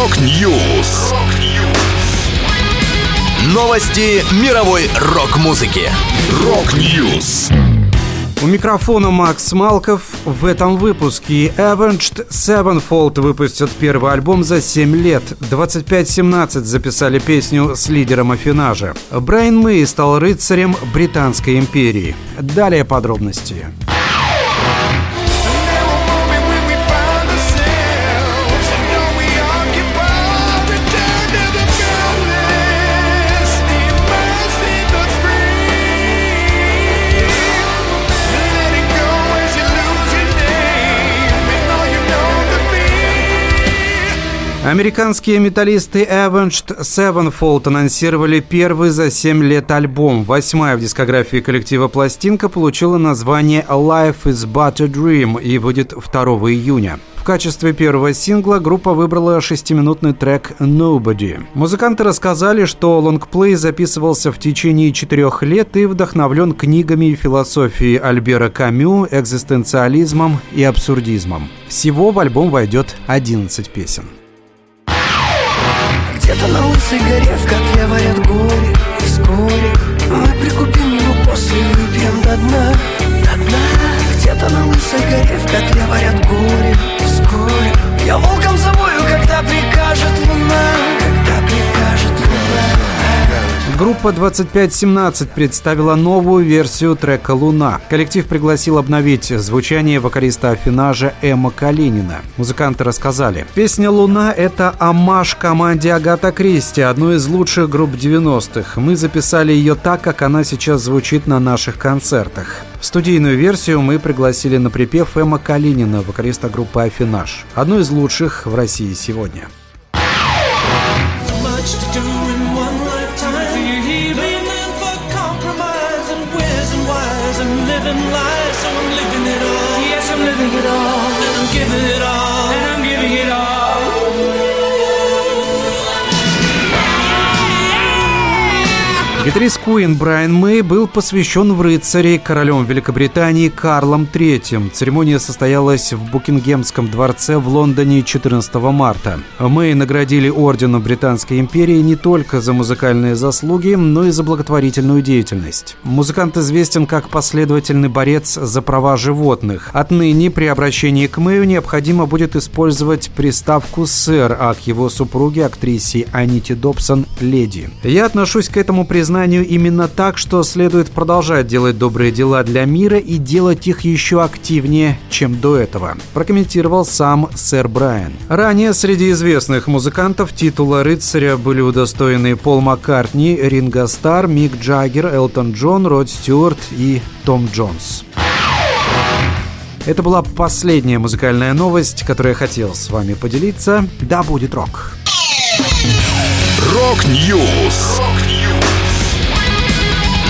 Rock News. Новости мировой рок-музыки. Rock News. У микрофона Макс Малков. В этом выпуске Avenged Sevenfold выпустят первый альбом за 7 лет. 2517 записали песню с лидером Аффинажа. Брайан Мэй стал рыцарем Британской империи. Далее подробности. Американские металлисты Avenged Sevenfold анонсировали первый за 7 лет альбом. Восьмая в дискографии коллектива пластинка получила название Life is but a Dream и выйдет 2 июня. В качестве первого сингла группа выбрала шестиминутный трек «Nobody». Музыканты рассказали, что лонгплей записывался в течение четырех лет и вдохновлен книгами и философией Альбера Камю, экзистенциализмом и абсурдизмом. Всего в альбом войдет 11 песен. Где-то на лысой горе в котле варят горе И вскоре мы прикупим его после выпьем до дна Группа 2517 представила новую версию трека «Луна». Коллектив пригласил обновить звучание вокалиста Афинажа Эмма Калинина. Музыканты рассказали. Песня «Луна» — это амаш команде Агата Кристи, одной из лучших групп 90-х. Мы записали ее так, как она сейчас звучит на наших концертах. В студийную версию мы пригласили на припев Эмма Калинина, вокалиста группы «Афинаж». Одну из лучших в России сегодня. Give it all, give it all. Гитарист Куин Брайан Мэй был посвящен в рыцаре королем Великобритании Карлом III. Церемония состоялась в Букингемском дворце в Лондоне 14 марта. Мэй наградили орденом Британской империи не только за музыкальные заслуги, но и за благотворительную деятельность. Музыкант известен как последовательный борец за права животных. Отныне при обращении к Мэю необходимо будет использовать приставку «сэр», а к его супруге, актрисе Аните Добсон, «леди». Я отношусь к этому признанию признанию именно так, что следует продолжать делать добрые дела для мира и делать их еще активнее, чем до этого, прокомментировал сам сэр Брайан. Ранее среди известных музыкантов титула рыцаря были удостоены Пол Маккартни, Ринго Стар, Мик Джаггер, Элтон Джон, Род Стюарт и Том Джонс. Это была последняя музыкальная новость, которую я хотел с вами поделиться. Да будет рок! Rock News!